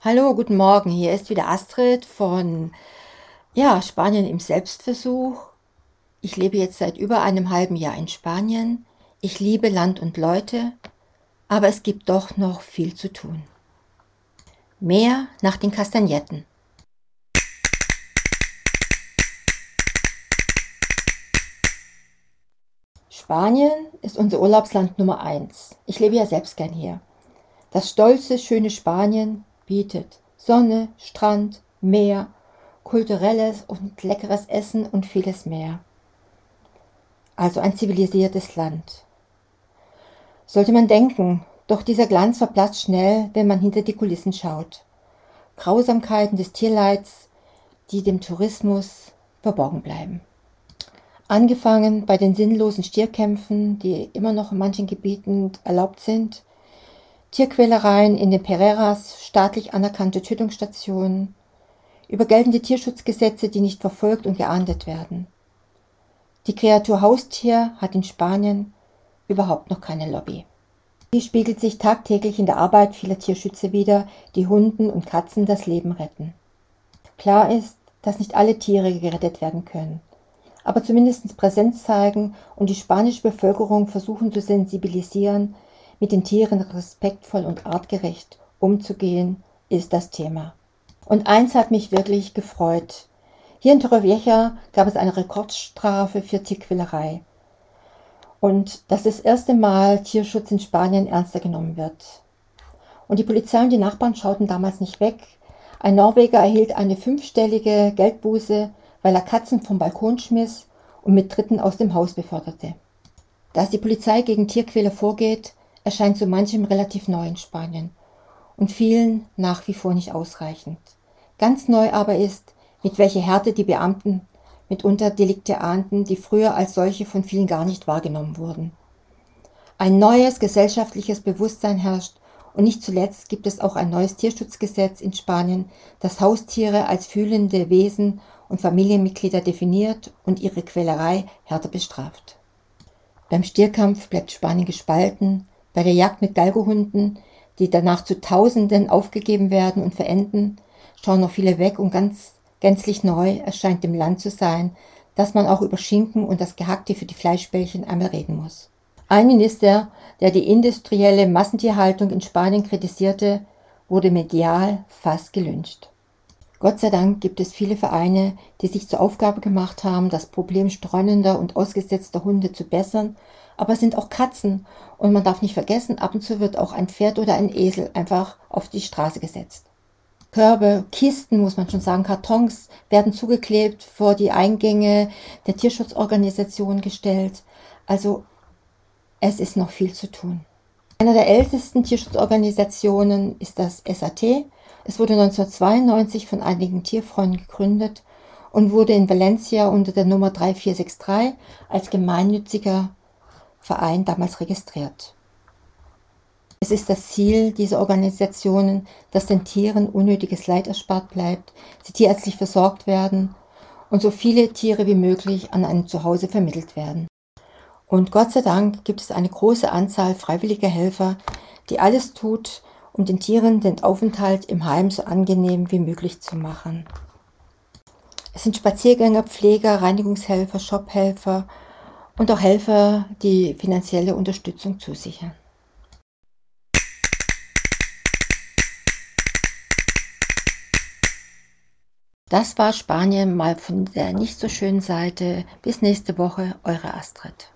Hallo, guten Morgen. Hier ist wieder Astrid von ja, Spanien im Selbstversuch. Ich lebe jetzt seit über einem halben Jahr in Spanien. Ich liebe Land und Leute, aber es gibt doch noch viel zu tun. Mehr nach den Kastagnetten. Spanien ist unser Urlaubsland Nummer eins. Ich lebe ja selbst gern hier. Das stolze, schöne Spanien bietet Sonne, Strand, Meer, kulturelles und leckeres Essen und vieles mehr. Also ein zivilisiertes Land. Sollte man denken, doch dieser Glanz verblasst schnell, wenn man hinter die Kulissen schaut. Grausamkeiten des Tierleids, die dem Tourismus verborgen bleiben. Angefangen bei den sinnlosen Stierkämpfen, die immer noch in manchen Gebieten erlaubt sind, Tierquälereien in den Pereiras, staatlich anerkannte Tötungsstationen, über geltende Tierschutzgesetze, die nicht verfolgt und geahndet werden. Die Kreatur Haustier hat in Spanien überhaupt noch keine Lobby. Die spiegelt sich tagtäglich in der Arbeit vieler Tierschützer wider, die Hunden und Katzen das Leben retten. Klar ist, dass nicht alle Tiere gerettet werden können, aber zumindest Präsenz zeigen und die spanische Bevölkerung versuchen zu sensibilisieren, mit den Tieren respektvoll und artgerecht umzugehen, ist das Thema. Und eins hat mich wirklich gefreut. Hier in Torrevieja gab es eine Rekordstrafe für Tierquälerei. Und dass das erste Mal Tierschutz in Spanien ernster genommen wird. Und die Polizei und die Nachbarn schauten damals nicht weg. Ein Norweger erhielt eine fünfstellige Geldbuße, weil er Katzen vom Balkon schmiss und mit Dritten aus dem Haus beförderte. Dass die Polizei gegen Tierquäler vorgeht, erscheint so manchem relativ neu in Spanien und vielen nach wie vor nicht ausreichend. Ganz neu aber ist, mit welcher Härte die Beamten mitunter Delikte ahnden, die früher als solche von vielen gar nicht wahrgenommen wurden. Ein neues gesellschaftliches Bewusstsein herrscht und nicht zuletzt gibt es auch ein neues Tierschutzgesetz in Spanien, das Haustiere als fühlende Wesen und Familienmitglieder definiert und ihre Quälerei härter bestraft. Beim Stierkampf bleibt Spanien gespalten, bei der Jagd mit Galgohunden, die danach zu Tausenden aufgegeben werden und verenden, schauen noch viele weg und ganz gänzlich neu erscheint dem Land zu sein, dass man auch über Schinken und das Gehackte für die Fleischbällchen einmal reden muss. Ein Minister, der die industrielle Massentierhaltung in Spanien kritisierte, wurde medial fast gelünscht. Gott sei Dank gibt es viele Vereine, die sich zur Aufgabe gemacht haben, das Problem streunender und ausgesetzter Hunde zu bessern aber es sind auch Katzen. Und man darf nicht vergessen, ab und zu wird auch ein Pferd oder ein Esel einfach auf die Straße gesetzt. Körbe, Kisten, muss man schon sagen, Kartons werden zugeklebt, vor die Eingänge der Tierschutzorganisation gestellt. Also es ist noch viel zu tun. Einer der ältesten Tierschutzorganisationen ist das SAT. Es wurde 1992 von einigen Tierfreunden gegründet und wurde in Valencia unter der Nummer 3463 als gemeinnütziger Verein damals registriert. Es ist das Ziel dieser Organisationen, dass den Tieren unnötiges Leid erspart bleibt, sie tierärztlich versorgt werden und so viele Tiere wie möglich an ein Zuhause vermittelt werden. Und Gott sei Dank gibt es eine große Anzahl freiwilliger Helfer, die alles tut, um den Tieren den Aufenthalt im Heim so angenehm wie möglich zu machen. Es sind Spaziergänger, Pfleger, Reinigungshelfer, Shophelfer und auch Helfer, die finanzielle Unterstützung zusichern. Das war Spanien mal von der nicht so schönen Seite. Bis nächste Woche, eure Astrid.